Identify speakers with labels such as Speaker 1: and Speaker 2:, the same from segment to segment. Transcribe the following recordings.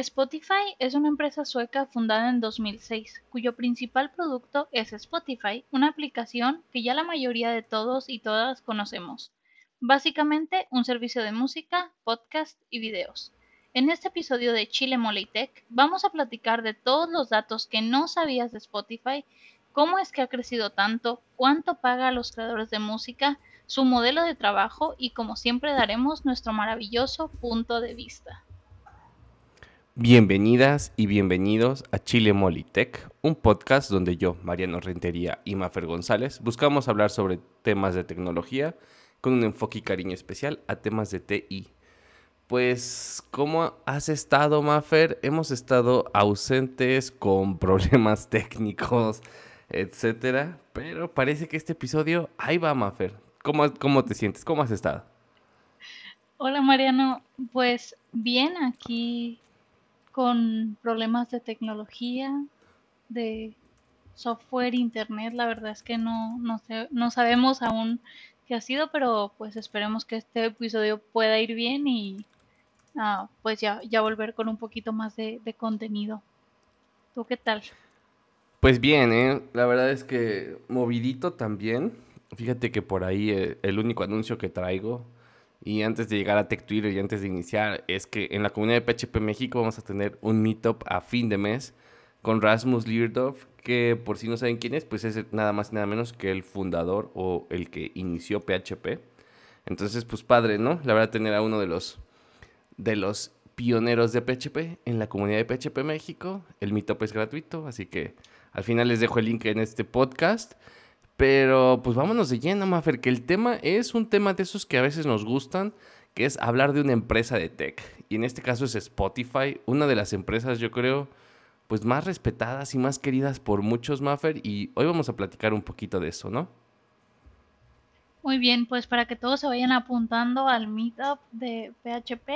Speaker 1: Spotify es una empresa sueca fundada en 2006, cuyo principal producto es Spotify, una aplicación que ya la mayoría de todos y todas conocemos. Básicamente, un servicio de música, podcast y videos. En este episodio de Chile Mole Tech vamos a platicar de todos los datos que no sabías de Spotify, cómo es que ha crecido tanto, cuánto paga a los creadores de música, su modelo de trabajo y como siempre daremos nuestro maravilloso punto de vista.
Speaker 2: Bienvenidas y bienvenidos a Chile Molitech, un podcast donde yo, Mariano Rentería y Mafer González buscamos hablar sobre temas de tecnología con un enfoque y cariño especial a temas de TI. Pues, ¿cómo has estado, Mafer? Hemos estado ausentes con problemas técnicos, etcétera, pero parece que este episodio, ahí va, Mafer. ¿Cómo, cómo te sientes? ¿Cómo has estado?
Speaker 1: Hola, Mariano. Pues bien, aquí con problemas de tecnología, de software, internet. La verdad es que no, no, no sabemos aún qué ha sido, pero pues esperemos que este episodio pueda ir bien y ah, pues ya, ya volver con un poquito más de, contenido. ¿Tú qué tal?
Speaker 2: Pues bien, ¿eh? la verdad es que movidito también. Fíjate que por ahí eh, el único anuncio que traigo y antes de llegar a Tech y antes de iniciar, es que en la comunidad de PHP México vamos a tener un meetup a fin de mes con Rasmus Lirdorf, que por si no saben quién es, pues es nada más y nada menos que el fundador o el que inició PHP. Entonces, pues padre, ¿no? La verdad, tener a uno de los, de los pioneros de PHP en la comunidad de PHP México. El meetup es gratuito, así que al final les dejo el link en este podcast. Pero pues vámonos de lleno, Mafer, que el tema es un tema de esos que a veces nos gustan, que es hablar de una empresa de tech. Y en este caso es Spotify, una de las empresas, yo creo, pues más respetadas y más queridas por muchos, Maffer. Y hoy vamos a platicar un poquito de eso, ¿no?
Speaker 1: Muy bien, pues para que todos se vayan apuntando al meetup de PHP.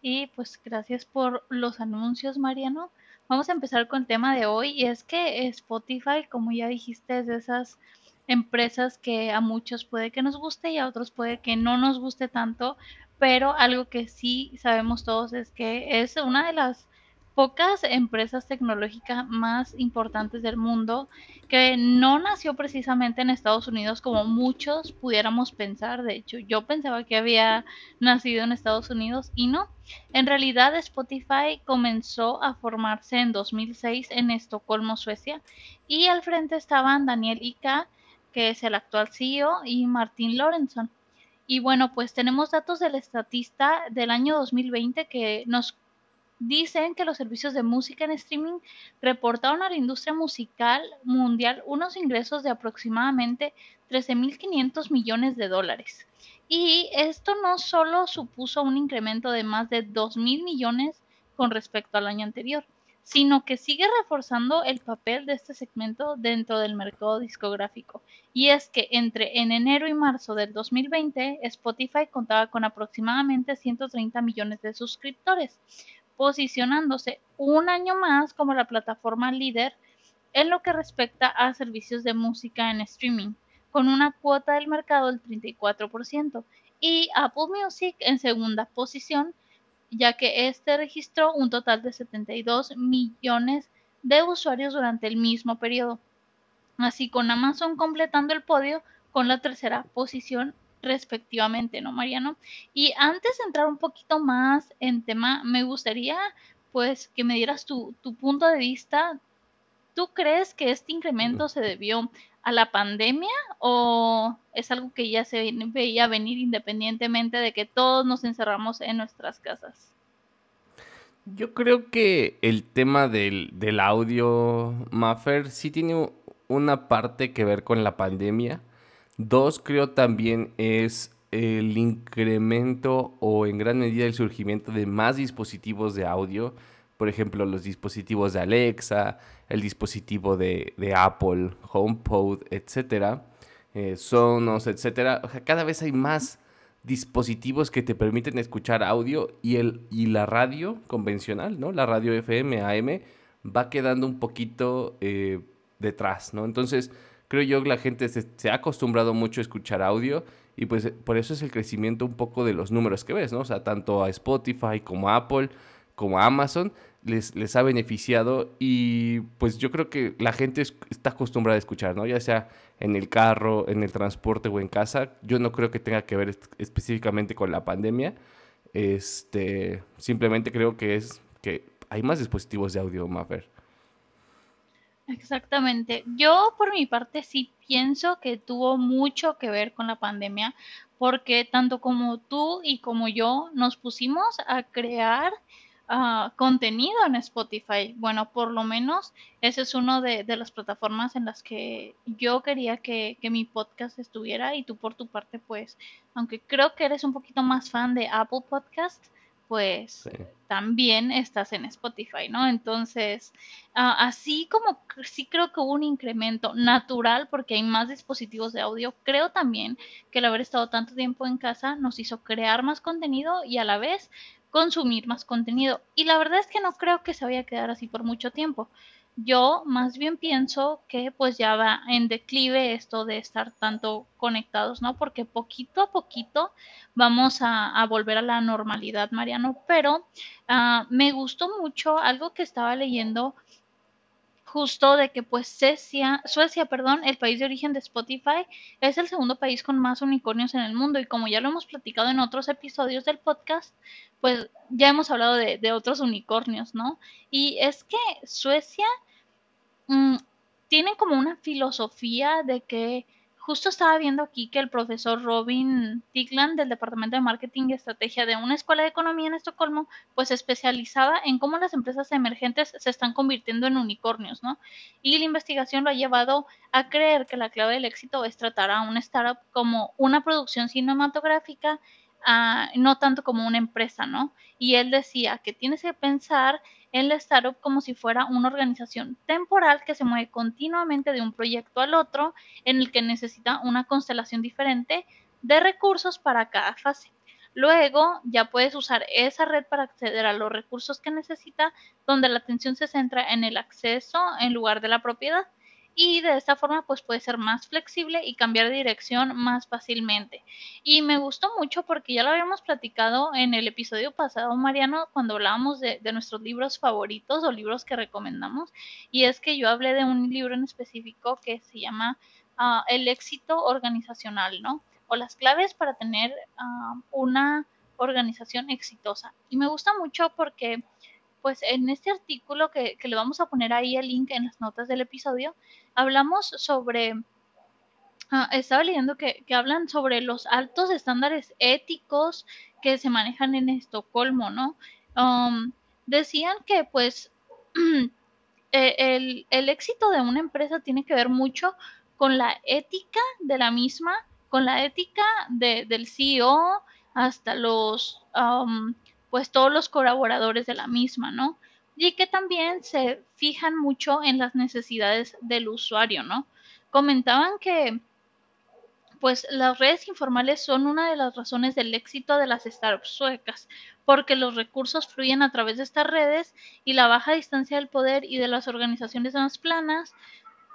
Speaker 1: Y pues gracias por los anuncios, Mariano. Vamos a empezar con el tema de hoy. Y es que Spotify, como ya dijiste, es de esas empresas que a muchos puede que nos guste y a otros puede que no nos guste tanto, pero algo que sí sabemos todos es que es una de las pocas empresas tecnológicas más importantes del mundo que no nació precisamente en Estados Unidos como muchos pudiéramos pensar. De hecho, yo pensaba que había nacido en Estados Unidos y no. En realidad, Spotify comenzó a formarse en 2006 en Estocolmo, Suecia, y al frente estaban Daniel Ika que es el actual CEO, y Martín Lorenson. Y bueno, pues tenemos datos del estatista del año 2020 que nos dicen que los servicios de música en streaming reportaron a la industria musical mundial unos ingresos de aproximadamente 13.500 millones de dólares. Y esto no solo supuso un incremento de más de 2.000 millones con respecto al año anterior, sino que sigue reforzando el papel de este segmento dentro del mercado discográfico. Y es que entre en enero y marzo del 2020, Spotify contaba con aproximadamente 130 millones de suscriptores, posicionándose un año más como la plataforma líder en lo que respecta a servicios de música en streaming, con una cuota del mercado del 34%, y Apple Music en segunda posición ya que este registró un total de 72 millones de usuarios durante el mismo periodo, así con Amazon completando el podio con la tercera posición respectivamente, ¿no, Mariano? Y antes de entrar un poquito más en tema, me gustaría pues que me dieras tu, tu punto de vista. ¿Tú crees que este incremento se debió a la pandemia o es algo que ya se veía venir independientemente de que todos nos encerramos en nuestras casas?
Speaker 2: Yo creo que el tema del, del audio, Maffer, sí tiene una parte que ver con la pandemia. Dos, creo también es el incremento o en gran medida el surgimiento de más dispositivos de audio. Por ejemplo, los dispositivos de Alexa, el dispositivo de, Apple, HomePod, etcétera, eh, Sonos, etcétera. O sea, cada vez hay más dispositivos que te permiten escuchar audio y, el, y la radio convencional, ¿no? La radio FM, AM, va quedando un poquito eh, detrás, ¿no? Entonces, creo yo que la gente se, se, ha acostumbrado mucho a escuchar audio y pues por eso es el crecimiento un poco de los números que ves, ¿no? O sea, tanto a Spotify como a Apple como Amazon, les, les ha beneficiado y pues yo creo que la gente está acostumbrada a escuchar, ¿no? Ya sea en el carro, en el transporte o en casa. Yo no creo que tenga que ver específicamente con la pandemia. Este, simplemente creo que es que hay más dispositivos de audio, Maffer.
Speaker 1: Exactamente. Yo por mi parte sí pienso que tuvo mucho que ver con la pandemia porque tanto como tú y como yo nos pusimos a crear uh, contenido en Spotify. Bueno, por lo menos ese es uno de, de las plataformas en las que yo quería que, que, mi podcast estuviera y tú por tu parte pues, aunque creo que eres un poquito más fan de Apple Podcast, pues sí. también estás en Spotify, ¿no? Entonces, uh, así como sí creo que hubo un incremento natural porque hay más dispositivos de audio, creo también que el haber estado tanto tiempo en casa nos hizo crear más contenido y a la vez consumir más contenido. Y la verdad es que no creo que se vaya a quedar así por mucho tiempo. Yo más bien pienso que pues ya va en declive esto de estar tanto conectados, ¿no? Porque poquito a poquito vamos a, volver a la normalidad, Mariano. Pero uh, me gustó mucho algo que estaba leyendo justo de que pues Suecia, Suecia, perdón, el país de origen de Spotify, es el segundo país con más unicornios en el mundo y como ya lo hemos platicado en otros episodios del podcast, pues ya hemos hablado de, de otros unicornios, ¿no? Y es que Suecia mmm, tiene como una filosofía de que Justo estaba viendo aquí que el profesor Robin Tigland del Departamento de Marketing y Estrategia de una escuela de economía en Estocolmo, pues se especializaba en cómo las empresas emergentes se están convirtiendo en unicornios, ¿no? Y la investigación lo ha llevado a creer que la clave del éxito es tratar a una startup como una producción cinematográfica Uh, no tanto como una empresa, ¿no? Y él decía que tienes que pensar en la startup como si fuera una organización temporal que se mueve continuamente de un proyecto al otro, en el que necesita una constelación diferente de recursos para cada fase. Luego ya puedes usar esa red para acceder a los recursos que necesita, donde la atención se centra en el acceso en lugar de la propiedad y de esta forma pues puede ser más flexible y cambiar de dirección más fácilmente. Y me gustó mucho porque ya lo habíamos platicado en el episodio pasado, Mariano, cuando hablábamos de, nuestros libros favoritos o libros que recomendamos. Y es que yo hablé de un libro en específico que se llama uh, El éxito organizacional, ¿no? O las claves para tener uh, una organización exitosa. Y me gusta mucho porque pues en este artículo que, que, le vamos a poner ahí el link en las notas del episodio, hablamos sobre, uh, estaba leyendo que, que, hablan sobre los altos estándares éticos que se manejan en Estocolmo, ¿no? Um, decían que pues e, el, el éxito de una empresa tiene que ver mucho con la ética de la misma, con la ética de, del CEO hasta los... Um, pues todos los colaboradores de la misma, ¿no? Y que también se fijan mucho en las necesidades del usuario, ¿no? Comentaban que pues las redes informales son una de las razones del éxito de las startups suecas, porque los recursos fluyen a través de estas redes y la baja distancia del poder y de las organizaciones más planas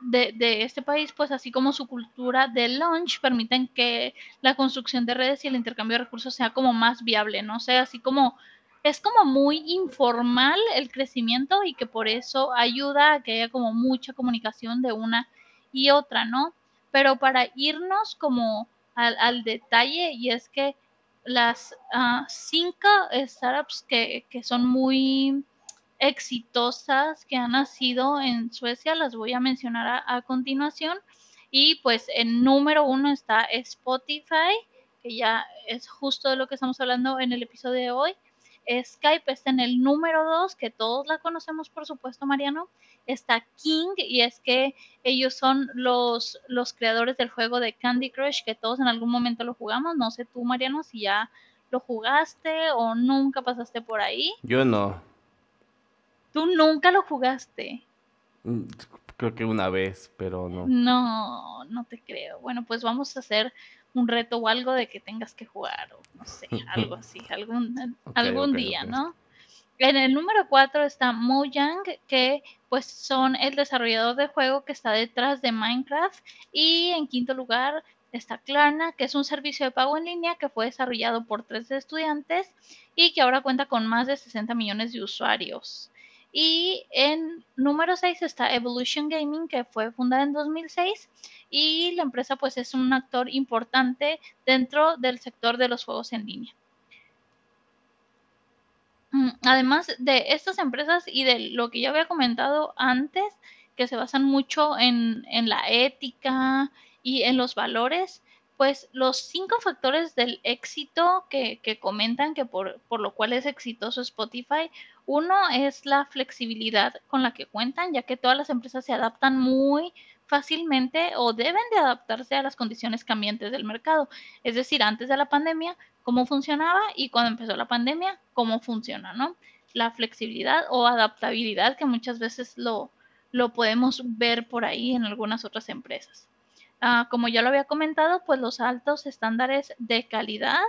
Speaker 1: de, de, este país, pues así como su cultura de launch, permiten que la construcción de redes y el intercambio de recursos sea como más viable, ¿no? O sea, así como es como muy informal el crecimiento y que por eso ayuda a que haya como mucha comunicación de una y otra, ¿no? Pero para irnos como al, al detalle, y es que las uh, cinco startups que, que son muy exitosas que han nacido en Suecia, las voy a mencionar a, continuación. Y pues en número uno está Spotify, que ya es justo de lo que estamos hablando en el episodio de hoy. Skype está en el número 2, que todos la conocemos, por supuesto, Mariano. Está King, y es que ellos son los, los creadores del juego de Candy Crush, que todos en algún momento lo jugamos. No sé tú, Mariano, si ya lo jugaste o nunca pasaste por ahí.
Speaker 2: Yo no.
Speaker 1: ¿Tú nunca lo jugaste?
Speaker 2: Mm, creo que una vez, pero no.
Speaker 1: No, no te creo. Bueno, pues vamos a hacer un reto o algo de que tengas que jugar o no sé, algo así, algún, okay, algún okay, día, okay. ¿no? En el número 4 está Mojang, que pues son el desarrollador de juego que está detrás de Minecraft. Y en quinto lugar está Klarna, que es un servicio de pago en línea que fue desarrollado por tres estudiantes y que ahora cuenta con más de 60 millones de usuarios. Y en número 6 está Evolution Gaming, que fue fundada en 2006 y la empresa pues es un actor importante dentro del sector de los juegos en línea. Mm, además de estas empresas y de lo que ya había comentado antes, que se basan mucho en, en la ética y en los valores, pues los cinco factores del éxito que, que comentan que por, por, lo cual es exitoso Spotify, uno es la flexibilidad con la que cuentan, ya que todas las empresas se adaptan muy fácilmente o deben de adaptarse a las condiciones cambiantes del mercado. Es decir, antes de la pandemia, cómo funcionaba y cuando empezó la pandemia, cómo funciona, ¿no? La flexibilidad o adaptabilidad que muchas veces lo, lo podemos ver por ahí en algunas otras empresas. Uh, como ya lo había comentado, pues los altos estándares de calidad,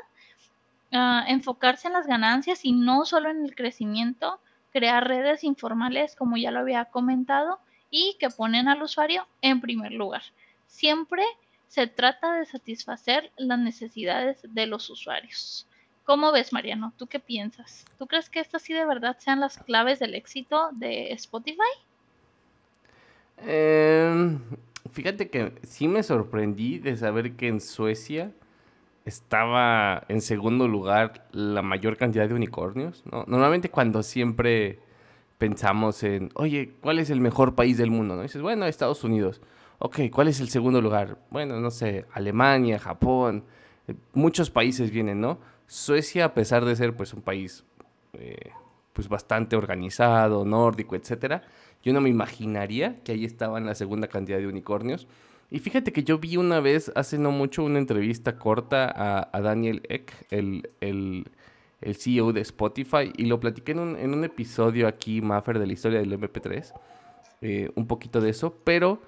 Speaker 1: uh, enfocarse en las ganancias y no solo en el crecimiento, crear redes informales, como ya lo había comentado, y que ponen al usuario en primer lugar. Siempre se trata de satisfacer las necesidades de los usuarios. ¿Cómo ves, Mariano? ¿Tú qué piensas? ¿Tú crees que estas sí de verdad sean las claves del éxito de Spotify?
Speaker 2: Eh, fíjate que sí me sorprendí de saber que en Suecia estaba en segundo lugar la mayor cantidad de unicornios. ¿no? Normalmente cuando siempre pensamos en, oye, ¿cuál es el mejor país del mundo? ¿no? dices, bueno, Estados Unidos. Ok, ¿cuál es el segundo lugar? Bueno, no sé, Alemania, Japón, eh, muchos países vienen, ¿no? Suecia, a pesar de ser pues un país eh, pues bastante organizado, nórdico, etcétera, yo no me imaginaría que ahí estaban la segunda cantidad de unicornios. Y fíjate que yo vi una vez, hace no mucho, una entrevista corta a, Daniel Eck, el, el, el, CEO de Spotify, y lo platiqué en un, en un episodio aquí, Maffer, de la historia del MP3, eh, un poquito de eso, pero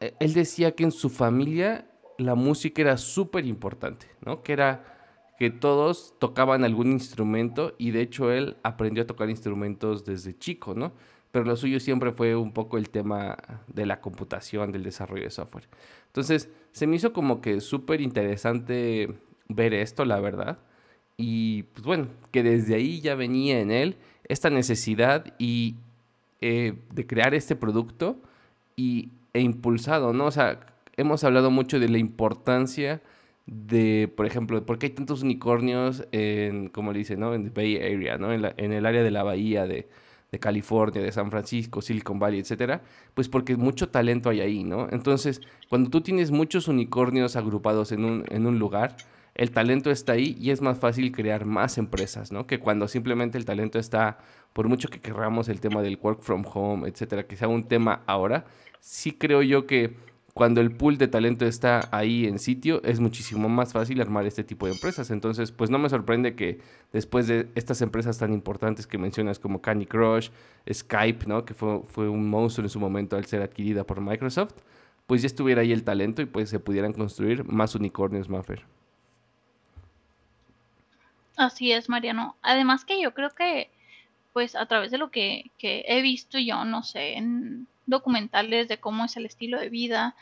Speaker 2: eh, él decía que en su familia la música era súper importante, ¿no? Que era que todos tocaban algún instrumento y de hecho él aprendió a tocar instrumentos desde chico, ¿no? Pero lo suyo siempre fue un poco el tema de la computación, del desarrollo de software. Entonces, se me hizo como que súper interesante ver esto, la verdad. Y pues bueno, que desde ahí ya venía en él esta necesidad y, eh, de crear este producto y e impulsado, ¿no? O sea, hemos hablado mucho de la importancia de, por ejemplo, por qué hay tantos unicornios en, como le dice, ¿no? En the Bay Area, ¿no? En, en el área de la bahía de, de, California, de San Francisco, Silicon Valley, etcétera, pues porque mucho talento hay ahí, ¿no? Entonces, cuando tú tienes muchos unicornios agrupados en un, en un lugar, el talento está ahí y es más fácil crear más empresas, ¿no? Que cuando simplemente el talento está, por mucho que querramos el tema del work from home, etcétera, que sea un tema ahora, sí creo yo que cuando el pool de talento está ahí en sitio, es muchísimo más fácil armar este tipo de empresas. Entonces, pues no me sorprende que después de estas empresas tan importantes que mencionas como Candy Crush, Skype, ¿no? Que fue, un monstruo en su momento al ser adquirida por Microsoft, pues ya estuviera ahí el talento y pues se pudieran construir más unicornios, Maffer.
Speaker 1: Así es, Mariano. Además que yo creo que, pues a través de lo que, que he visto yo, no sé, en documentales de cómo es el estilo de vida.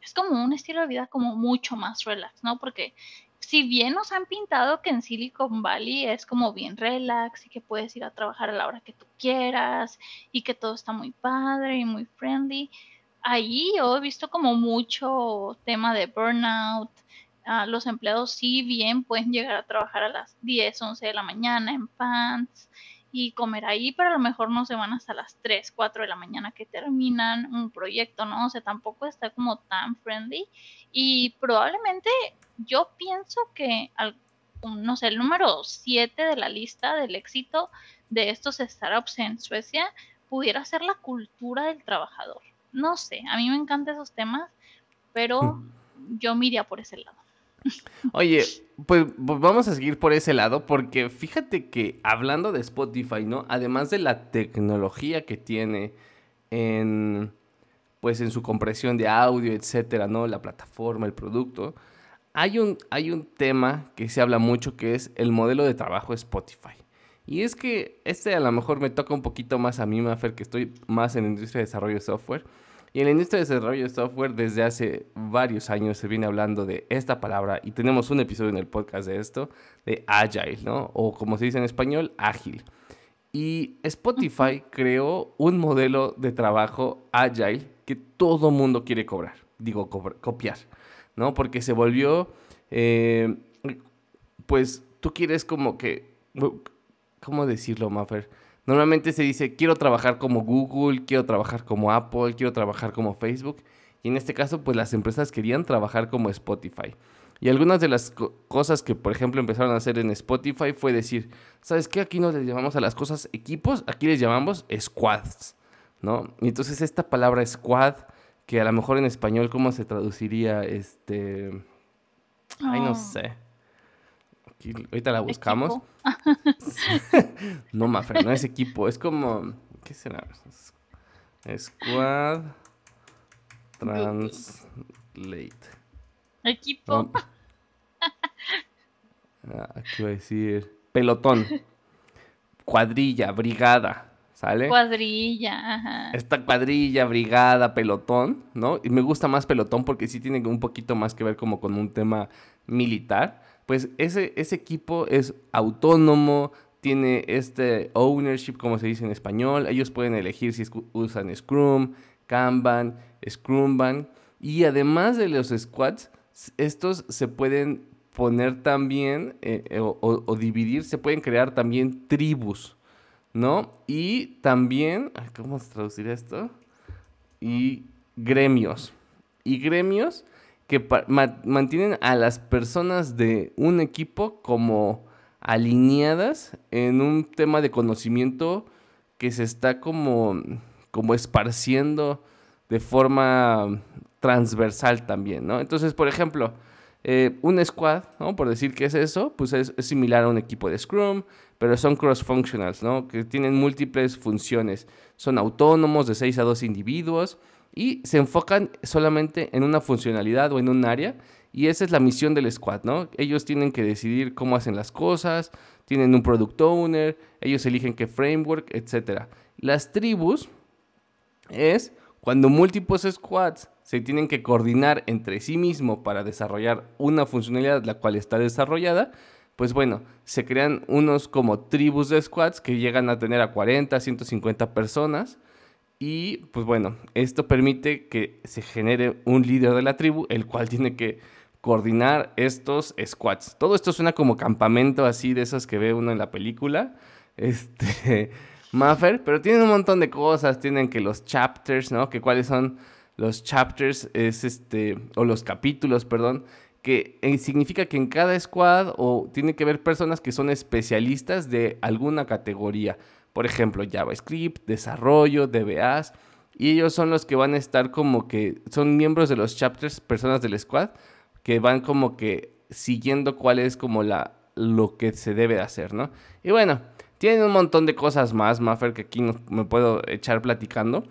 Speaker 1: es como un estilo de vida como mucho más relax, ¿no? Porque si bien nos han pintado que en Silicon Valley es como bien relax y que puedes ir a trabajar a la hora que tú quieras y que todo está muy padre y muy friendly, ahí yo he visto como mucho tema de burnout. Ah, los empleados sí bien pueden llegar a trabajar a las 10, 11 de la mañana en pants y comer ahí, pero a lo mejor no se van hasta las 3, 4 de la mañana que terminan un proyecto, ¿no? O sea, tampoco está como tan friendly y probablemente yo pienso que, al, no sé, el número 7 de la lista del éxito de estos startups en Suecia pudiera ser la cultura del trabajador. No sé, a mí me encantan esos temas, pero hmm. yo miraría por ese lado.
Speaker 2: Oye, pues, pues vamos a seguir por ese lado porque fíjate que hablando de Spotify, ¿no? Además de la tecnología que tiene en pues en su compresión de audio, etcétera, ¿no? La plataforma, el producto. Hay un, hay un tema que se habla mucho que es el modelo de trabajo Spotify. Y es que este a lo mejor me toca un poquito más a mí, Mafer, que estoy más en la industria de desarrollo de software. Y en la industria de desarrollo de software desde hace varios años se viene hablando de esta palabra y tenemos un episodio en el podcast de esto, de agile, ¿no? O como se dice en español, ágil. Y Spotify creó un modelo de trabajo agile que todo mundo quiere cobrar, digo, copiar, ¿no? Porque se volvió, eh, pues tú quieres como que, ¿cómo decirlo, Maffer? Normalmente se dice, quiero trabajar como Google, quiero trabajar como Apple, quiero trabajar como Facebook. Y en este caso, pues las empresas querían trabajar como Spotify. Y algunas de las cosas que, por ejemplo, empezaron a hacer en Spotify fue decir, ¿sabes qué? Aquí no les llamamos a las cosas equipos, aquí les llamamos squads, ¿no? Y entonces esta palabra squad, que a lo mejor en español, ¿cómo se traduciría? Este... Ay, no ah. Ahorita la buscamos. no, Mafer, no es equipo, es como... ¿Qué será? Squad Translate.
Speaker 1: Equipo.
Speaker 2: Ah, aquí voy a decir pelotón, cuadrilla, brigada, ¿sale?
Speaker 1: Cuadrilla, ajá.
Speaker 2: Esta cuadrilla, brigada, pelotón, ¿no? Y me gusta más pelotón porque sí tiene un poquito más que ver como con un tema militar. Pues ese, ese equipo es autónomo, tiene este ownership, como se dice en español. Ellos pueden elegir si usan Scrum, Kanban, Scrumban. Y además de los squads, estos se pueden poner también eh, eh, o, dividir, se pueden crear también tribus, ¿no? Y también, ¿cómo traducir esto? Y gremios. Y gremios que mantienen a las personas de un equipo como alineadas en un tema de conocimiento que se está como, como esparciendo de forma transversal también, ¿no? Entonces, por ejemplo, eh, un squad, ¿no? Por decir que es eso, pues es, similar a un equipo de Scrum, pero son cross-functionals, ¿no? Que tienen múltiples funciones. Son autónomos de 6 a 2 individuos y se enfocan solamente en una funcionalidad o en un área. Y esa es la misión del squad, ¿no? Ellos tienen que decidir cómo hacen las cosas, tienen un product owner, ellos eligen qué framework, etc. Las tribus es cuando múltiples squads se tienen que coordinar entre sí mismos para desarrollar una funcionalidad la cual está desarrollada, pues bueno, se crean unos como tribus de squads que llegan a tener a 40, 150 personas. Y pues bueno, esto permite que se genere un líder de la tribu, el cual tiene que coordinar estos squads. Todo esto suena como campamento así de esos que ve uno en la película. Este, Maffer, pero tienen un montón de cosas, tienen que los chapters, ¿no? Que cuáles son los chapters, es este, o los capítulos, perdón, que eh, significa que en cada squad o tiene que haber personas que son especialistas de alguna categoría. Por ejemplo, JavaScript, desarrollo, DBAs. Y ellos son los que van a estar como que son miembros de los chapters, personas del squad, que van como que siguiendo cuál es como la, lo que se debe hacer, ¿no? Y bueno, tienen un montón de cosas más, Maffer, que aquí no, me puedo echar platicando.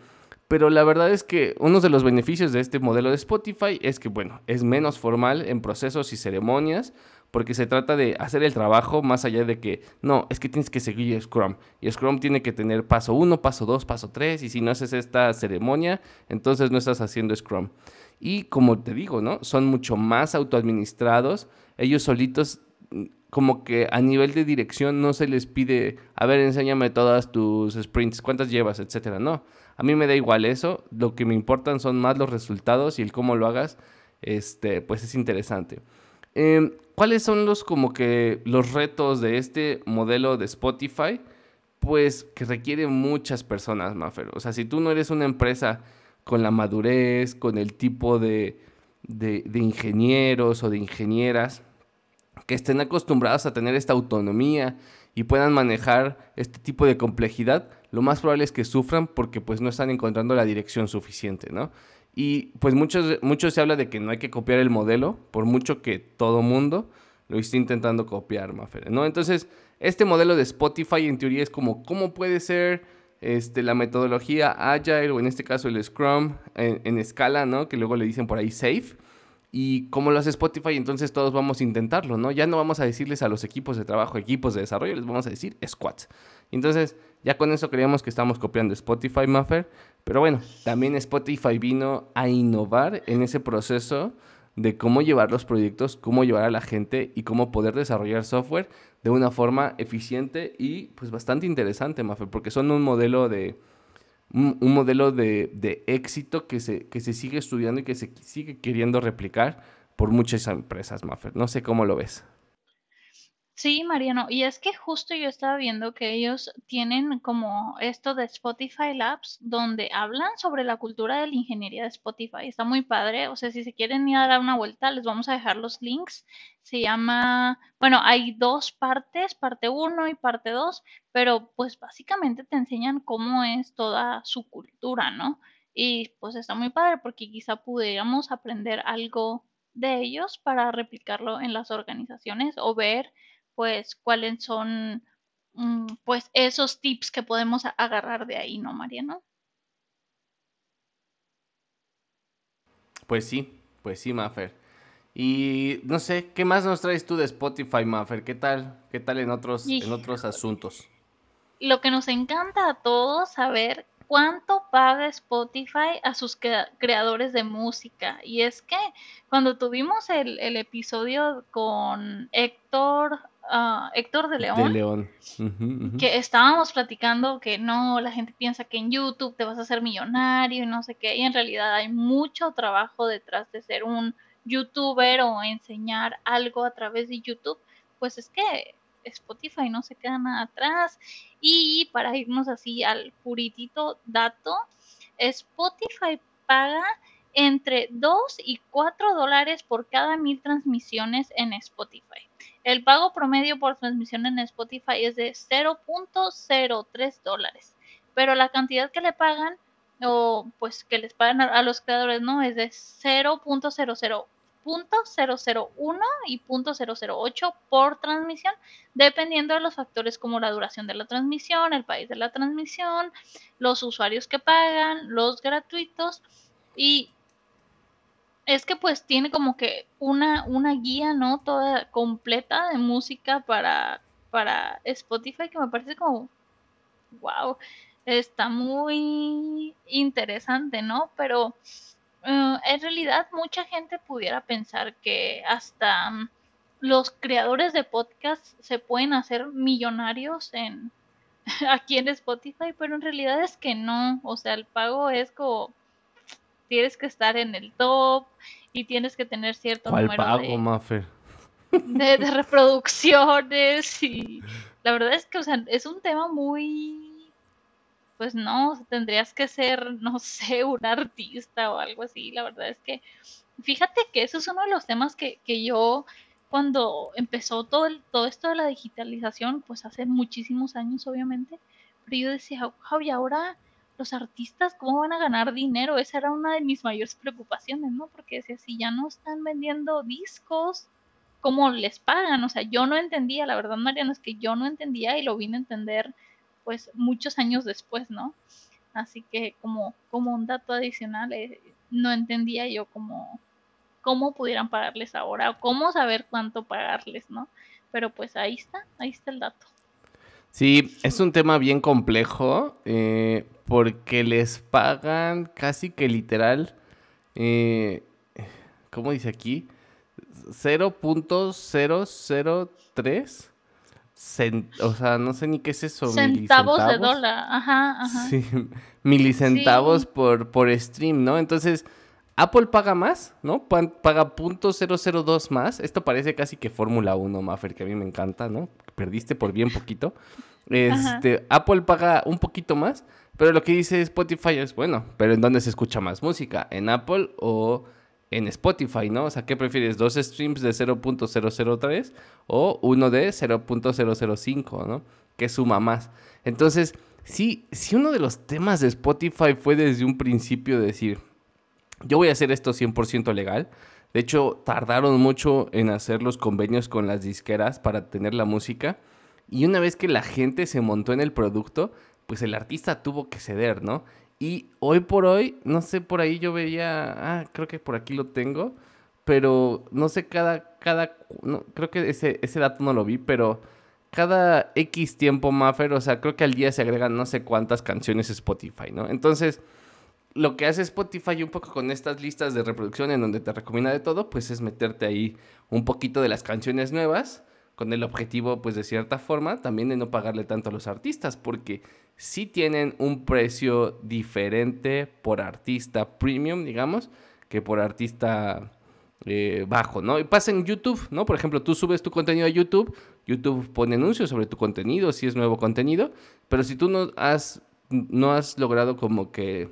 Speaker 2: Pero la verdad es que uno de los beneficios de este modelo de Spotify es que, bueno, es menos formal en procesos y ceremonias, porque se trata de hacer el trabajo más allá de que, no, es que tienes que seguir Scrum. Y Scrum tiene que tener paso 1, paso 2, paso 3, y si no haces esta ceremonia, entonces no estás haciendo Scrum. Y como te digo, ¿no? Son mucho más autoadministrados. Ellos solitos como que a nivel de dirección no se les pide, a ver, enséñame todas tus sprints, cuántas llevas, etcétera. No, a mí me da igual eso. Lo que me importan son más los resultados y el cómo lo hagas, este, pues es interesante. Em, ¿Cuáles son los como que los retos de este modelo de Spotify? Pues que requiere muchas personas, Maffer. O sea, si tú no eres una empresa con la madurez, con el tipo de, de, de ingenieros o de ingenieras, que estén acostumbrados a tener esta autonomía y puedan manejar este tipo de complejidad, lo más probable es que sufran porque pues no están encontrando la dirección suficiente, ¿no? Y pues muchos, muchos se habla de que no hay que copiar el modelo, por mucho que todo mundo lo esté intentando copiar, Mafer, ¿no? Entonces, este modelo de Spotify en teoría es como, ¿cómo puede ser este, la metodología Agile o en este caso el Scrum en, escala, ¿no? Que luego le dicen por ahí Safe y como lo hace Spotify, entonces todos vamos a intentarlo, ¿no? Ya no vamos a decirles a los equipos de trabajo, equipos de desarrollo, les vamos a decir squads. Entonces, ya con eso creíamos que estamos copiando Spotify Maffer, Pero bueno, también Spotify vino a innovar en ese proceso de cómo llevar los proyectos, cómo llevar a la gente y cómo poder desarrollar software de una forma eficiente y pues bastante interesante, Mafe, porque son un modelo de un, modelo de, de, éxito que se, que se sigue estudiando y que se sigue queriendo replicar por muchas empresas, Maffer. No sé cómo lo ves.
Speaker 1: Sí, Mariano, y es que justo yo estaba viendo que ellos tienen como esto de Spotify Labs, donde hablan sobre la cultura de la ingeniería de Spotify. Está muy padre, o sea, si se quieren ir a dar una vuelta, les vamos a dejar los links. Se llama, bueno, hay dos partes, parte 1 y parte 2, pero pues básicamente te enseñan cómo es toda su cultura, ¿no? Y pues está muy padre porque quizá pudiéramos aprender algo de ellos para replicarlo en las organizaciones o ver pues cuáles son mm, pues esos tips que podemos agarrar de ahí, ¿no, Mariano?
Speaker 2: Pues sí, pues sí, Maffer. Y no sé, ¿qué más nos traes tú de Spotify, Maffer? ¿Qué tal? ¿Qué tal en otros, en otros asuntos?
Speaker 1: Lo que nos encanta a todos saber cuánto paga Spotify a sus creadores de música. Y es que cuando tuvimos el, el episodio con Héctor Héctor de León.
Speaker 2: León.
Speaker 1: Que estábamos platicando que no, la gente piensa que en YouTube te vas a hacer millonario y no sé qué. Y en realidad hay mucho trabajo detrás de ser un youtuber o enseñar algo a través de YouTube. Pues es que Spotify no se queda nada atrás. Y para irnos así al puritito dato, Spotify paga entre 2 y 4 dólares por cada mil transmisiones en Spotify. El pago promedio por transmisión en Spotify es de 0.03 dólares, pero la cantidad que le pagan o pues que les pagan a, los creadores no es de 0.00.001 y 0.008 por transmisión, dependiendo de los factores como la duración de la transmisión, el país de la transmisión, los usuarios que pagan, los gratuitos y es que pues tiene como que una, una guía, ¿no? Toda completa de música para, para Spotify que me parece como, wow, está muy interesante, ¿no? Pero eh, en realidad mucha gente pudiera pensar que hasta mm, los creadores de podcast se pueden hacer millonarios en aquí en Spotify, pero en realidad es que no, o sea, el pago es como tienes que estar en el top y tienes que tener cierto número de, de, de, reproducciones y la verdad es que o sea, es un tema muy pues no, tendrías que ser, no sé, un artista o algo así, la verdad es que fíjate que eso es uno de los temas que, que yo cuando empezó todo, el, todo esto de la digitalización, pues hace muchísimos años obviamente, pero yo decía, wow, y ahora los artistas, ¿cómo van a ganar dinero? Esa era una de mis mayores preocupaciones, ¿no? Porque decía, si ya no están vendiendo discos, ¿cómo les pagan? O sea, yo no entendía, la verdad, Mariano, es que yo no entendía y lo vine a entender, pues, muchos años después, ¿no? Así que como, como un dato adicional, eh, no entendía yo cómo, cómo pudieran pagarles ahora o cómo saber cuánto pagarles, ¿no? Pero pues ahí está, ahí está el dato.
Speaker 2: Sí, es un tema bien complejo eh, porque les pagan casi que literal, eh, ¿cómo dice aquí? 0.003 o sea, no sé ni qué es eso.
Speaker 1: Centavos de dólar, ajá, ajá.
Speaker 2: Sí, milicentavos por, por stream, ¿no? Entonces, Apple paga más, ¿no? Paga .002 más. Esto parece casi que Fórmula 1, Maffer, que a mí me encanta, ¿no? Perdiste por bien poquito. Este, Apple paga un poquito más, pero lo que dice Spotify es, bueno, pero ¿en dónde se escucha más música? ¿En Apple o en Spotify, no? O sea, ¿qué prefieres? ¿Dos streams de 0.003 o uno de 0.005, ¿no? ¿Qué suma más? Entonces, sí, sí uno de los temas de Spotify fue desde un principio decir, yo voy a hacer esto 100% legal. De hecho, tardaron mucho en hacer los convenios con las disqueras para tener la música. Y una vez que la gente se montó en el producto, pues el artista tuvo que ceder, ¿no? Y hoy por hoy, no sé, por ahí yo veía, ah, creo que por aquí lo tengo, pero no sé, cada, cada, no, creo que ese, ese dato no lo vi, pero cada X tiempo, Maffer, o sea, creo que al día se agregan no sé cuántas canciones Spotify, ¿no? Entonces, lo que hace Spotify un poco con estas listas de reproducción en donde te recomienda de todo, pues es meterte ahí un poquito de las canciones nuevas con el objetivo, pues de cierta forma, también de no pagarle tanto a los artistas, porque sí tienen un precio diferente por artista premium, digamos, que por artista eh, bajo, ¿no? Y pasa en YouTube, ¿no? Por ejemplo, tú subes tu contenido a YouTube, YouTube pone anuncios sobre tu contenido, si es nuevo contenido, pero si tú no has, no has logrado como que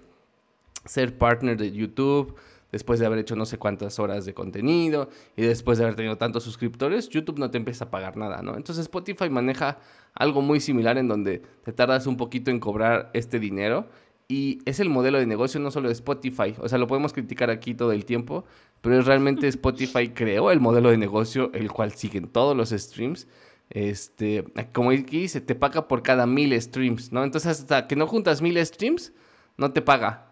Speaker 2: ser partner de YouTube, después de haber hecho no sé cuántas horas de contenido y después de haber tenido tantos suscriptores, YouTube no te empieza a pagar nada, ¿no? Entonces Spotify maneja algo muy similar en donde te tardas un poquito en cobrar este dinero y es el modelo de negocio no solo de Spotify, o sea, lo podemos criticar aquí todo el tiempo, pero realmente Spotify creó el modelo de negocio el cual siguen todos los streams. Este, como aquí dice, te paga por cada mil streams, ¿no? Entonces hasta que no juntas mil streams, no te paga.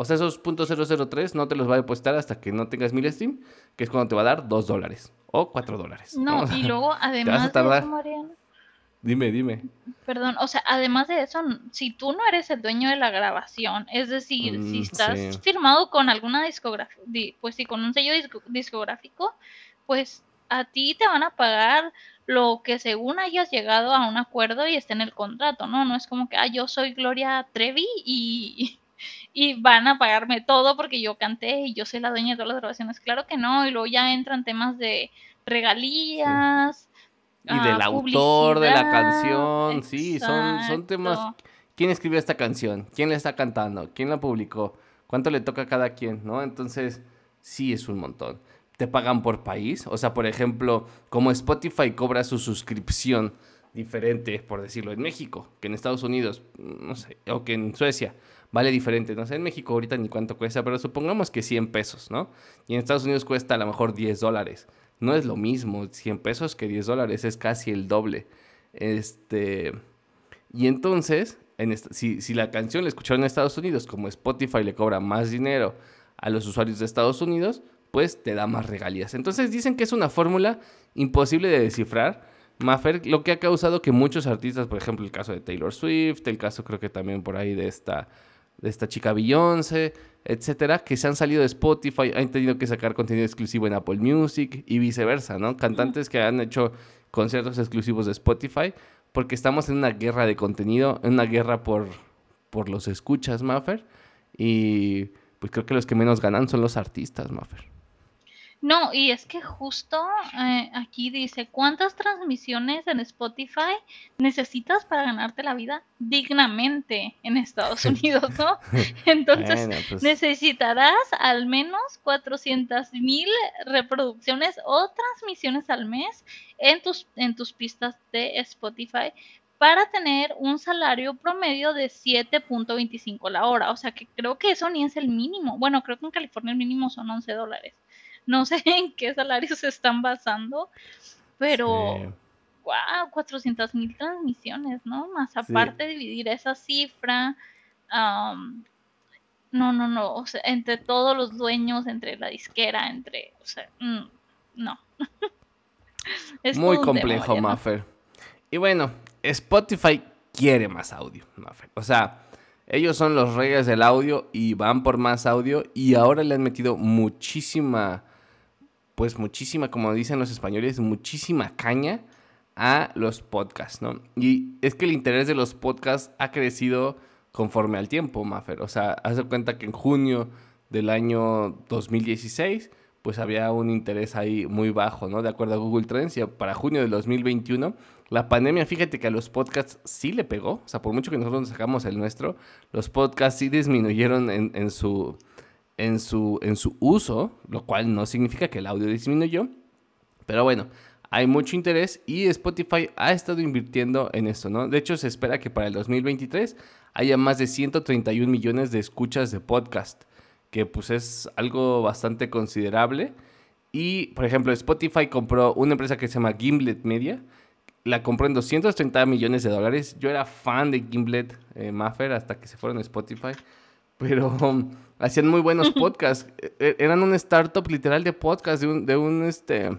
Speaker 2: O sea, esos .003 no te los va a depositar hasta que no tengas mil stream, que es cuando te va a dar 2 dólares o 4 dólares.
Speaker 1: No, y luego además de eso, Mariana.
Speaker 2: Dime, dime.
Speaker 1: Perdón, o sea, además de eso, si tú no eres el dueño de la grabación, es decir, si mm, estás firmado con alguna discográfica, pues sí, con un sello discográfico, pues a ti te van a pagar lo que según hayas llegado a un acuerdo y esté en el contrato, ¿no? No es como que, ah, yo soy Gloria Trevi y, y van a pagarme todo porque yo canté y yo soy la dueña de todas las grabaciones. Claro que no, y luego ya entran temas de regalías.
Speaker 2: Y del ah, autor de la canción, sí, son, son temas. ¿Quién escribió esta canción? ¿Quién la está cantando? ¿Quién la publicó? ¿Cuánto le toca a cada quien? ¿No? Entonces, sí es un montón. Te pagan por país. O sea, por ejemplo, como Spotify cobra su suscripción diferente, por decirlo, en México, que en Estados Unidos, no sé, o que en Suecia vale diferente. No sé en México ahorita ni cuánto cuesta, pero supongamos que 100 pesos, ¿no? Y en Estados Unidos cuesta a lo mejor 10 dólares. No es lo mismo 100 pesos que 10 dólares, es casi el doble. Este. Y entonces, en si, si la canción la escucharon en Estados Unidos, como Spotify le cobra más dinero a los usuarios de Estados Unidos, pues te da más regalías. Entonces dicen que es una fórmula imposible de descifrar. Maffer, lo que ha causado que muchos artistas, por ejemplo, el caso de Taylor Swift, el caso creo que también por ahí de esta esta chica Beyoncé, etcétera, que se han salido de Spotify, han tenido que sacar contenido exclusivo en Apple Music y viceversa, ¿no? Cantantes que han hecho conciertos exclusivos de Spotify, porque estamos en una guerra de contenido, en una guerra por, por los escuchas, Maffer, y pues creo que los que menos ganan son los artistas, Maffer.
Speaker 1: No, y es que justo eh, aquí dice, ¿cuántas transmisiones en Spotify necesitas para ganarte la vida dignamente en Estados Unidos, no? Entonces, pues necesitarás al menos 400 mil reproducciones o transmisiones al mes en tus, en tus pistas de Spotify para tener un salario promedio de 7.25 la hora. O sea que creo que eso ni es el mínimo. Bueno, creo que en California el mínimo son 11 dólares. No sé en qué salarios se están basando, pero wow, 400 mil transmisiones, ¿no? Más aparte dividir esa cifra. no, no, no, o sea, entre todos los dueños, entre la disquera, entre, o sea, mm, no.
Speaker 2: es Muy complejo, Maffer. Y bueno, Spotify quiere más audio, Maffer. O sea, ellos son los reyes del audio y van por más audio y ahora le han metido muchísima pues muchísima, como dicen los españoles, muchísima caña a los podcasts, ¿no? Y es que el interés de los podcasts ha crecido conforme al tiempo, Maffer. O sea, haz de cuenta que en junio del año 2016, pues había un interés ahí muy bajo, ¿no? De acuerdo a Google Trends, y para junio del 2021, la pandemia, fíjate que a los podcasts sí le pegó. O sea, por mucho que nosotros sacamos el nuestro, los podcasts sí disminuyeron en, en su en su, en su uso, lo cual no significa que el audio disminuyó. Pero bueno, hay mucho interés y Spotify ha estado invirtiendo en esto, ¿no? De hecho, se espera que para el 2023 haya más de 131 millones de escuchas de podcast, que pues es algo bastante considerable. Y, por ejemplo, Spotify compró una empresa que se llama Gimlet Media, la compró en 230 millones de dólares. Yo era fan de Gimlet eh, Maffer hasta que se fueron a Spotify, pero hacían muy buenos podcasts. E, e, eran un startup literal de podcast, de un, de un, este,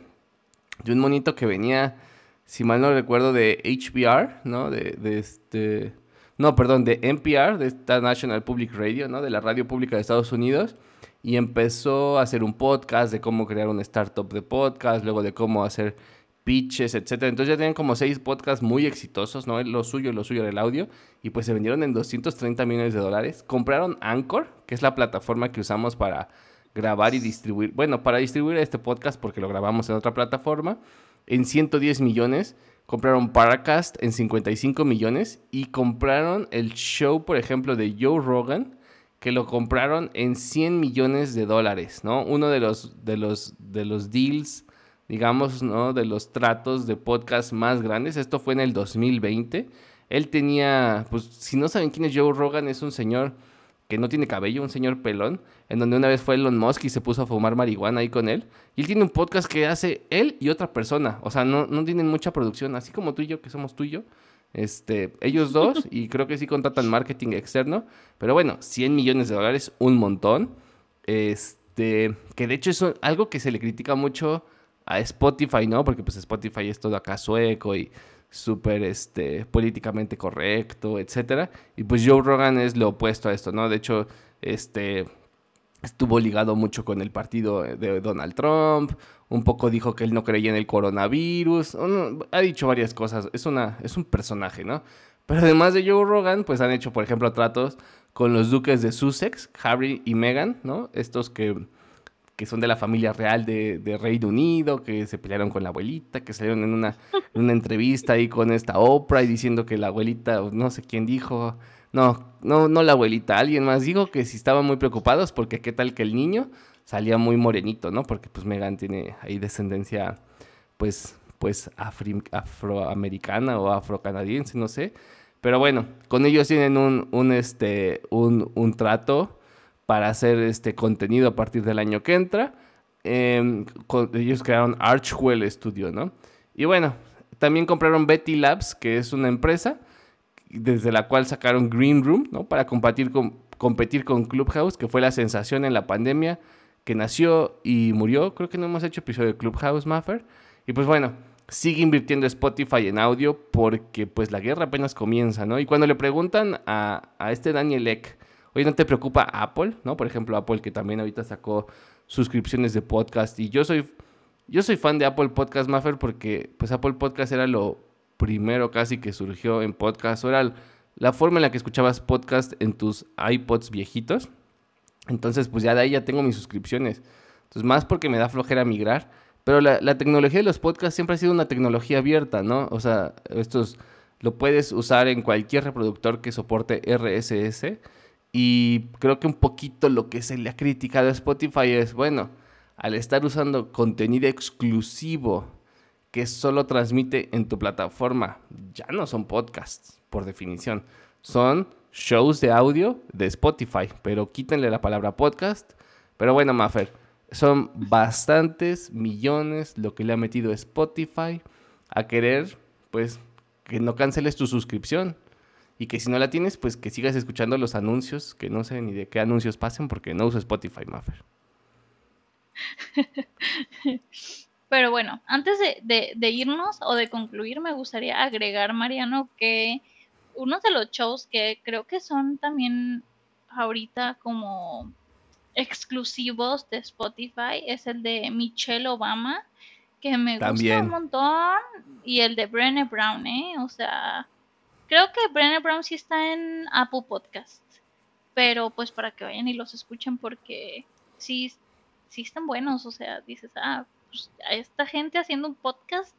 Speaker 2: de un monito que venía, si mal no recuerdo, de HBR, ¿no? De, de este, no, perdón, de NPR, de esta National Public Radio, ¿no? De la radio pública de Estados Unidos. Y empezó a hacer un podcast de cómo crear una startup de podcast, luego de cómo hacer pitches, etcétera. Entonces ya tenían como seis podcasts muy exitosos, ¿no? Lo suyo, lo suyo era el audio. Y pues se vendieron en 230 millones de dólares. Compraron Anchor, que es la plataforma que usamos para grabar y distribuir. Bueno, para distribuir este podcast porque lo grabamos en otra plataforma. En 110 millones compraron Paracast en 55 millones y compraron el show, por ejemplo, de Joe Rogan, que lo compraron en 100 millones de dólares, ¿no? Uno de los, de los, de los deals, digamos, ¿no? De los tratos de podcast más grandes. Esto fue en el 2020. Él tenía, pues, si no saben quién es Joe Rogan, es un señor que no tiene cabello, un señor pelón, en donde una vez fue Elon Musk y se puso a fumar marihuana ahí con él. Y él tiene un podcast que hace él y otra persona. O sea, no, no tienen mucha producción, así como tú y yo, que somos tú y yo. Este, ellos dos, y creo que sí contratan marketing externo. Pero bueno, 100 millones de dólares, un montón. Este, que de hecho es algo que se le critica mucho a Spotify, ¿no? Porque pues Spotify es todo acá sueco y súper este, políticamente correcto, etcétera. Y pues Joe Rogan es lo opuesto a esto, ¿no? De hecho, este estuvo ligado mucho con el partido de Donald Trump, un poco dijo que él no creía en el coronavirus, ha dicho varias cosas, es, una, es un personaje, ¿no? Pero además de Joe Rogan, pues han hecho, por ejemplo, tratos con los duques de Sussex, Harry y Meghan, ¿no? Estos que que son de la familia real de, Reino Unido, que se pelearon con la abuelita, que salieron en una, una entrevista ahí con esta Oprah y diciendo que la abuelita, no sé quién dijo, no, no, no la abuelita, alguien más dijo que si estaban muy preocupados porque qué tal que el niño salía muy morenito, ¿no? Porque pues Megan tiene ahí descendencia, pues, pues afroamericana o afrocanadiense, no sé. Pero bueno, con ellos tienen un, un, este, un, un trato para hacer este contenido a partir del año que entra. Em, ellos crearon Archwell Studio, ¿no? Y bueno, también compraron Betty Labs, que es una empresa desde la cual sacaron Green Room, ¿no? Para competir con, competir con Clubhouse, que fue la sensación en la pandemia, que nació y murió. Creo que no hemos hecho episodio de Clubhouse, Maffer. Y pues bueno, sigue invirtiendo Spotify en audio porque pues la guerra apenas comienza, ¿no? Y cuando le preguntan a, a este Daniel Eck, Oye, ¿no te preocupa Apple? ¿No? Por ejemplo, Apple que también ahorita sacó suscripciones de podcast. Y yo soy, yo soy fan de Apple Podcast Maffer porque pues Apple Podcast era lo primero casi que surgió en podcast. Era la forma en la que escuchabas podcast en tus iPods viejitos. Entonces, pues ya de ahí ya tengo mis suscripciones. Entonces, más porque me da flojera migrar. Pero la, la tecnología de los podcasts siempre ha sido una tecnología abierta, ¿no? O sea, estos lo puedes usar en cualquier reproductor que soporte RSS. Y creo que un poquito lo que se le ha criticado a Spotify es, bueno, al estar usando contenido exclusivo que solo transmite en tu plataforma, ya no son podcasts, por definición. Son shows de audio de Spotify, pero quítenle la palabra podcast. Pero bueno, Maffer, son bastantes millones lo que le ha metido Spotify a querer, pues, que no canceles tu suscripción y que si no la tienes, pues que sigas escuchando los anuncios, que no sé ni de qué anuncios pasen porque no uso Spotify, Maffer.
Speaker 1: Pero bueno, antes de, de, irnos o de concluir, me gustaría agregar, Mariano, que uno de los shows que creo que son también ahorita como exclusivos de Spotify es el de Michelle Obama, que me gusta un montón, y el de Brené Brown, ¿eh? O sea, Creo que Brenner Brown sí está en Apple Podcast. Pero pues para que vayan y los escuchen porque sí, sí están buenos. O sea, dices, ah, pues a esta gente haciendo un podcast,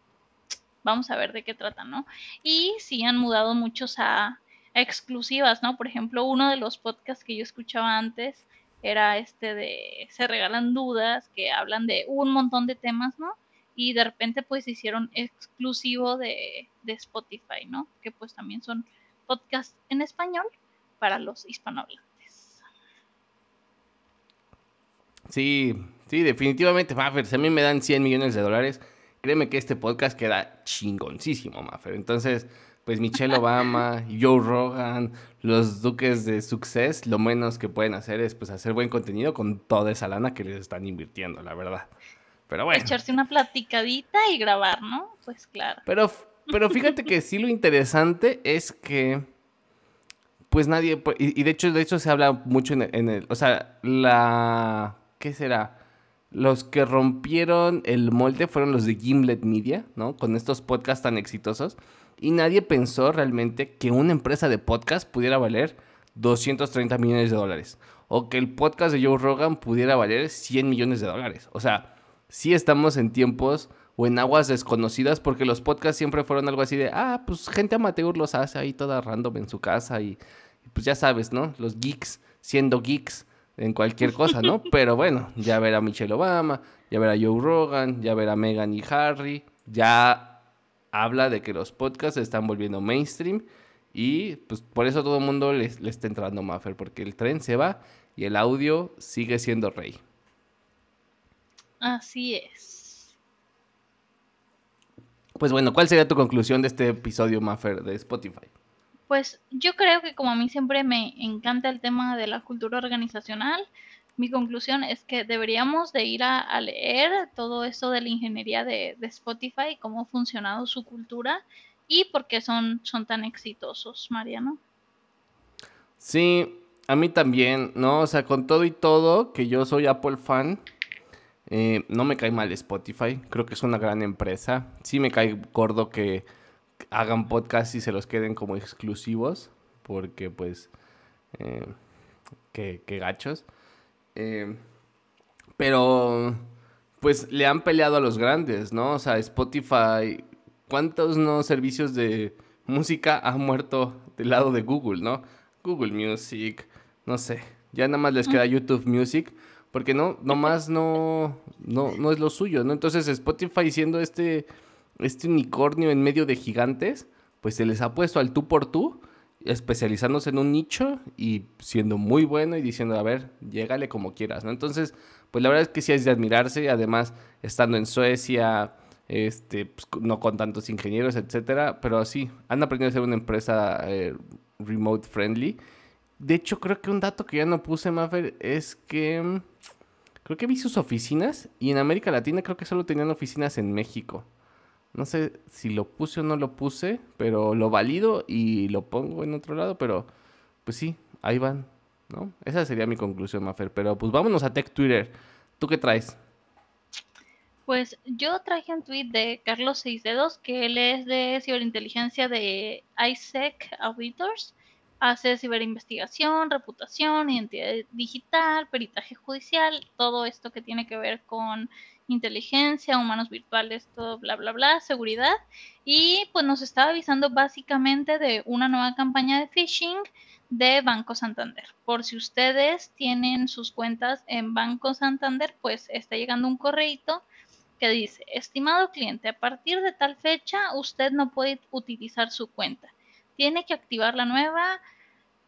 Speaker 1: vamos a ver de qué trata, ¿no? Y sí han mudado muchos a, exclusivas, ¿no? Por ejemplo, uno de los podcasts que yo escuchaba antes era este de Se regalan dudas, que hablan de un montón de temas, ¿no? Y de repente pues hicieron exclusivo de, Spotify, ¿no? Que pues también son podcasts en español para los hispanohablantes.
Speaker 2: Sí, sí, definitivamente, Maffer. Si a mí me dan 100 millones de dólares, créeme que este podcast queda chingoncísimo, Maffer. Entonces, pues Michelle Obama, Joe Rogan, los duques de Success, lo menos que pueden hacer es pues hacer buen contenido con toda esa lana que les están invirtiendo, la verdad. Pero bueno.
Speaker 1: Echarse una platicadita y grabar, ¿no? Pues claro.
Speaker 2: Pero, pero fíjate que sí lo interesante es que pues nadie, pues, y, de hecho, de hecho se habla mucho en en el, o sea, la, ¿qué será? Los que rompieron el molde fueron los de Gimlet Media, ¿no? Con estos podcasts tan exitosos. Y nadie pensó realmente que una empresa de podcast pudiera valer 230 millones de dólares. O que el podcast de Joe Rogan pudiera valer 100 millones de dólares. O sea, sí estamos en tiempos o en aguas desconocidas porque los podcasts siempre fueron algo así de, ah, pues gente amateur los hace ahí toda random en su casa y, y pues ya sabes, ¿no? Los geeks siendo geeks en cualquier cosa, ¿no? Pero bueno, ya ver a Michelle Obama, ya ver a Joe Rogan, ya ver a Megan y Harry, ya habla de que los podcasts se están volviendo mainstream y pues por eso todo el mundo le, está entrando Maffer, porque el tren se va y el audio sigue siendo rey.
Speaker 1: Así es.
Speaker 2: Pues bueno, ¿cuál sería tu conclusión de este episodio, Maffer, de Spotify?
Speaker 1: Pues yo creo que como a mí siempre me encanta el tema de la cultura organizacional, mi conclusión es que deberíamos de ir a, leer todo esto de la ingeniería de, Spotify, cómo ha funcionado su cultura y por qué son, son tan exitosos, Mariano.
Speaker 2: Sí, a mí también, ¿no? O sea, con todo y todo, que yo soy Apple fan, eh, no me cae mal Spotify, creo que es una gran empresa. Sí me cae gordo que hagan podcast y se los queden como exclusivos, porque pues, eh, que, gachos. Eh, pero, pues le han peleado a los grandes, ¿no? O sea, Spotify, ¿cuántos no servicios de música han muerto del lado de Google, ¿no? Google Music, no sé, ya nada más les queda YouTube Music, porque no, nomás no, no, no es lo suyo, ¿no? Entonces Spotify siendo este este unicornio en medio de gigantes, pues se les ha puesto al tú por tú, especializándose en un nicho y siendo muy bueno y diciendo, a ver, llégale como quieras, ¿no? Entonces, pues la verdad es que sí es de admirarse, además, estando en Suecia, este, pues, no con tantos ingenieros, etcétera, pero sí, han aprendido a ser una empresa eh, remote friendly. De hecho, creo que un dato que ya no puse, Maffer, es que mm, creo que vi sus oficinas y en América Latina creo que solo tenían oficinas en México. No sé si lo puse o no lo puse, pero lo valido y lo pongo en otro lado, pero pues sí, ahí van, ¿no? Esa sería mi conclusión, Mafer. Pero pues vámonos a Tech Twitter. ¿Tú qué traes?
Speaker 1: Pues yo traje un tweet de Carlos Seisdedos, que él es de ciberinteligencia de ISEC Auditors. Hace ciberinvestigación, reputación, identidad digital, peritaje judicial, todo esto que tiene que ver con inteligencia, humanos virtuales, todo bla, bla, bla, seguridad. Y pues nos estaba avisando básicamente de una nueva campaña de phishing de Banco Santander. Por si ustedes tienen sus cuentas en Banco Santander, pues está llegando un correito que dice, estimado cliente, a partir de tal fecha usted no puede utilizar su cuenta. Tiene que activar la nueva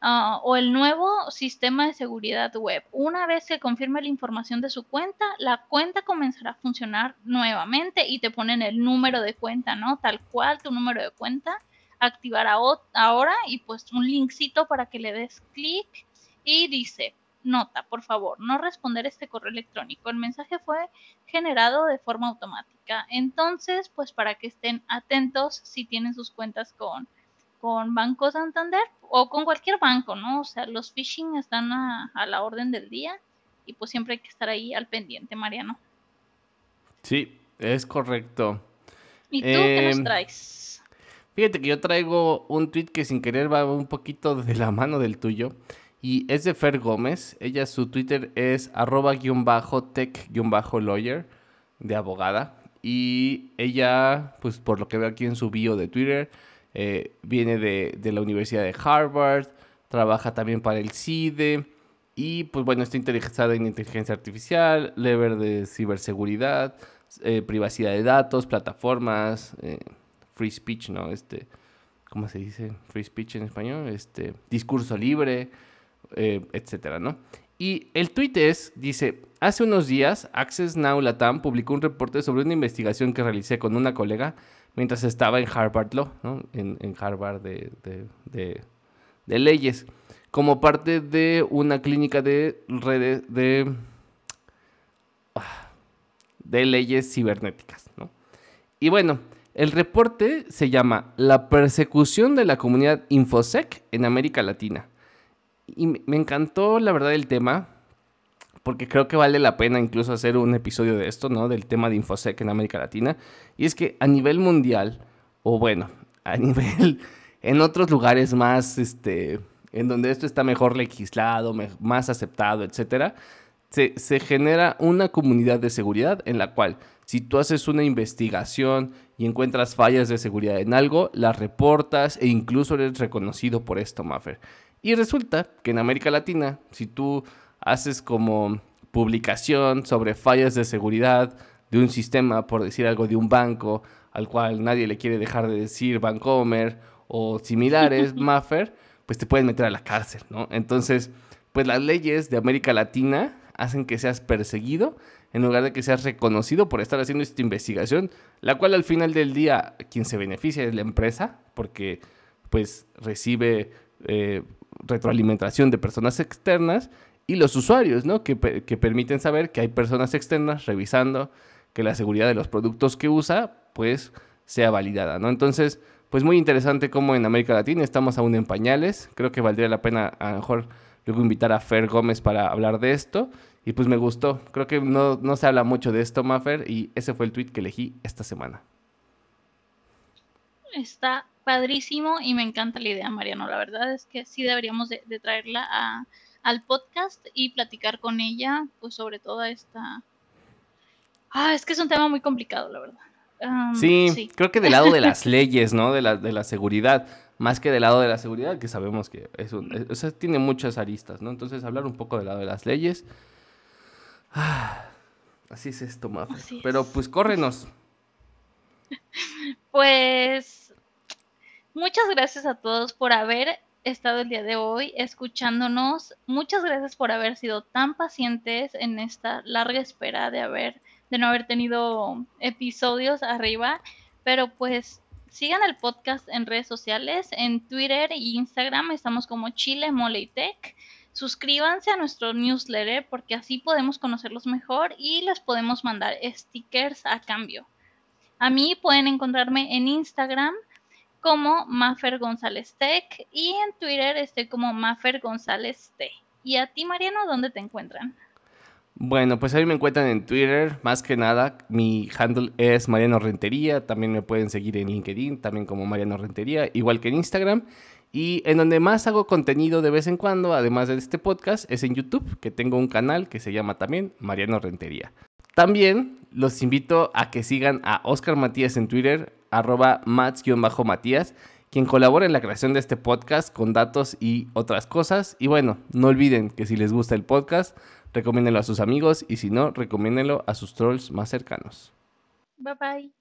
Speaker 1: Ah, o el nuevo sistema de seguridad web. Una vez que confirme la información de su cuenta, la cuenta comenzará a funcionar nuevamente y te ponen el número de cuenta, ¿no? Tal cual tu número de cuenta. Activar ahora y pues un linkcito para que le des clic y dice, nota, por favor, no responder este correo electrónico. El mensaje fue generado de forma automática. Entonces, pues para que estén atentos si tienen sus cuentas con con Banco Santander o con cualquier banco, ¿no? O sea, los phishing están a, la orden del día y pues siempre hay que estar ahí al pendiente, Mariano.
Speaker 2: Sí, es correcto.
Speaker 1: ¿Y tú qué nos em, traes?
Speaker 2: Fíjate que yo traigo un tweet que sin querer va un poquito de la mano del tuyo. Y es de Fer Gómez. Ella, su Twitter es arroba guion bajo tech guion bajo lawyer de abogada. Y ella, pues por lo que veo aquí en su bio de Twitter, eh, viene de, la Universidad de Harvard, trabaja también para el CIDE y pues bueno, está interesada en inteligencia artificial, lever de ciberseguridad, eh, privacidad de datos, plataformas, eh, free speech, ¿no? Este, ¿cómo se dice? Free speech en español, este, discurso libre, etcétera, ¿no? Y el tweet es, dice, hace unos días Access Now Latam publicó un reporte sobre una investigación que realicé con una colega mientras estaba en Harvard Law, ¿no? en, Harvard de, de, leyes, como parte de una clínica de redes de, ah, de leyes cibernéticas. ¿no? Y bueno, el reporte se llama La persecución de la comunidad InfoSec en América Latina. y me encantó la verdad el tema, porque creo que vale la pena incluso hacer un episodio de esto, ¿no? Del tema de InfoSec en América Latina. Y es que a nivel mundial, o bueno, a nivel en otros lugares más, este, en donde esto está mejor legislado, más aceptado, etcétera, se, se, genera una comunidad de seguridad en la cual si tú haces una investigación y encuentras fallas de seguridad en algo, las reportas e incluso eres reconocido por esto, Maffer. Y resulta que en América Latina, si tú haces como publicación sobre fallas de seguridad de un sistema, por decir algo, de un banco, al cual nadie le quiere dejar de decir Bancomer o similares, Maffer, pues te pueden meter a la cárcel, ¿no? Entonces, pues las leyes de América Latina hacen que seas perseguido en lugar de que seas reconocido por estar haciendo esta investigación, la cual al final del día quien se beneficia es la empresa, porque pues recibe eh, retroalimentación de personas externas y los usuarios, ¿no? Que, que, permiten saber que hay personas externas revisando que la seguridad de los productos que usa, pues, sea validada, ¿no? Entonces, pues muy interesante cómo en América Latina estamos aún en pañales. Creo que valdría la pena a lo mejor luego invitar a Fer Gómez para hablar de esto. Y pues me gustó. Creo que no, no se habla mucho de esto, Maffer, y ese fue el tweet que elegí esta semana.
Speaker 1: Está padrísimo y me encanta la idea, Mariano. La verdad es que sí deberíamos de, traerla a, al podcast y platicar con ella, pues sobre toda esta... Ah, es que es un tema muy complicado, la verdad.
Speaker 2: sí, creo que del lado de las leyes, ¿no? De la, de la seguridad, más que del lado de la seguridad, que sabemos que es un, o sea, tiene muchas aristas, ¿no? Entonces, hablar un poco del lado de las leyes. Ah, así es esto, Mafe. Pero pues córrenos.
Speaker 1: Pues muchas gracias a todos por haber estado el día de hoy escuchándonos. Muchas gracias por haber sido tan pacientes en esta larga espera de haber de no haber tenido episodios arriba, pero pues sigan el podcast en redes sociales, en Twitter e Instagram estamos como Chile Mole. Suscríbanse a nuestro newsletter porque así podemos conocerlos mejor y les podemos mandar stickers a cambio. A mí pueden encontrarme en Instagram como Maffer González Tech y en Twitter estoy como Maffer González T. ¿Y a ti, Mariano, dónde te encuentran?
Speaker 2: Bueno, pues ahí me encuentran en Twitter, más que nada. Mi handle es Mariano Rentería. También me pueden seguir en LinkedIn, también como Mariano Rentería, igual que en Instagram. Y en donde más hago contenido de vez en cuando, además de este podcast, es en YouTube, que tengo un canal que se llama también Mariano Rentería. También los invito a que sigan a Oscar Matías en Twitter, arroba mats-matías, quien colabora en la creación de este podcast con datos y otras cosas. Y bueno, no olviden que si les gusta el podcast, recomiéndenlo a sus amigos y si no, recomiéndenlo a sus trolls más cercanos.
Speaker 1: Bye bye.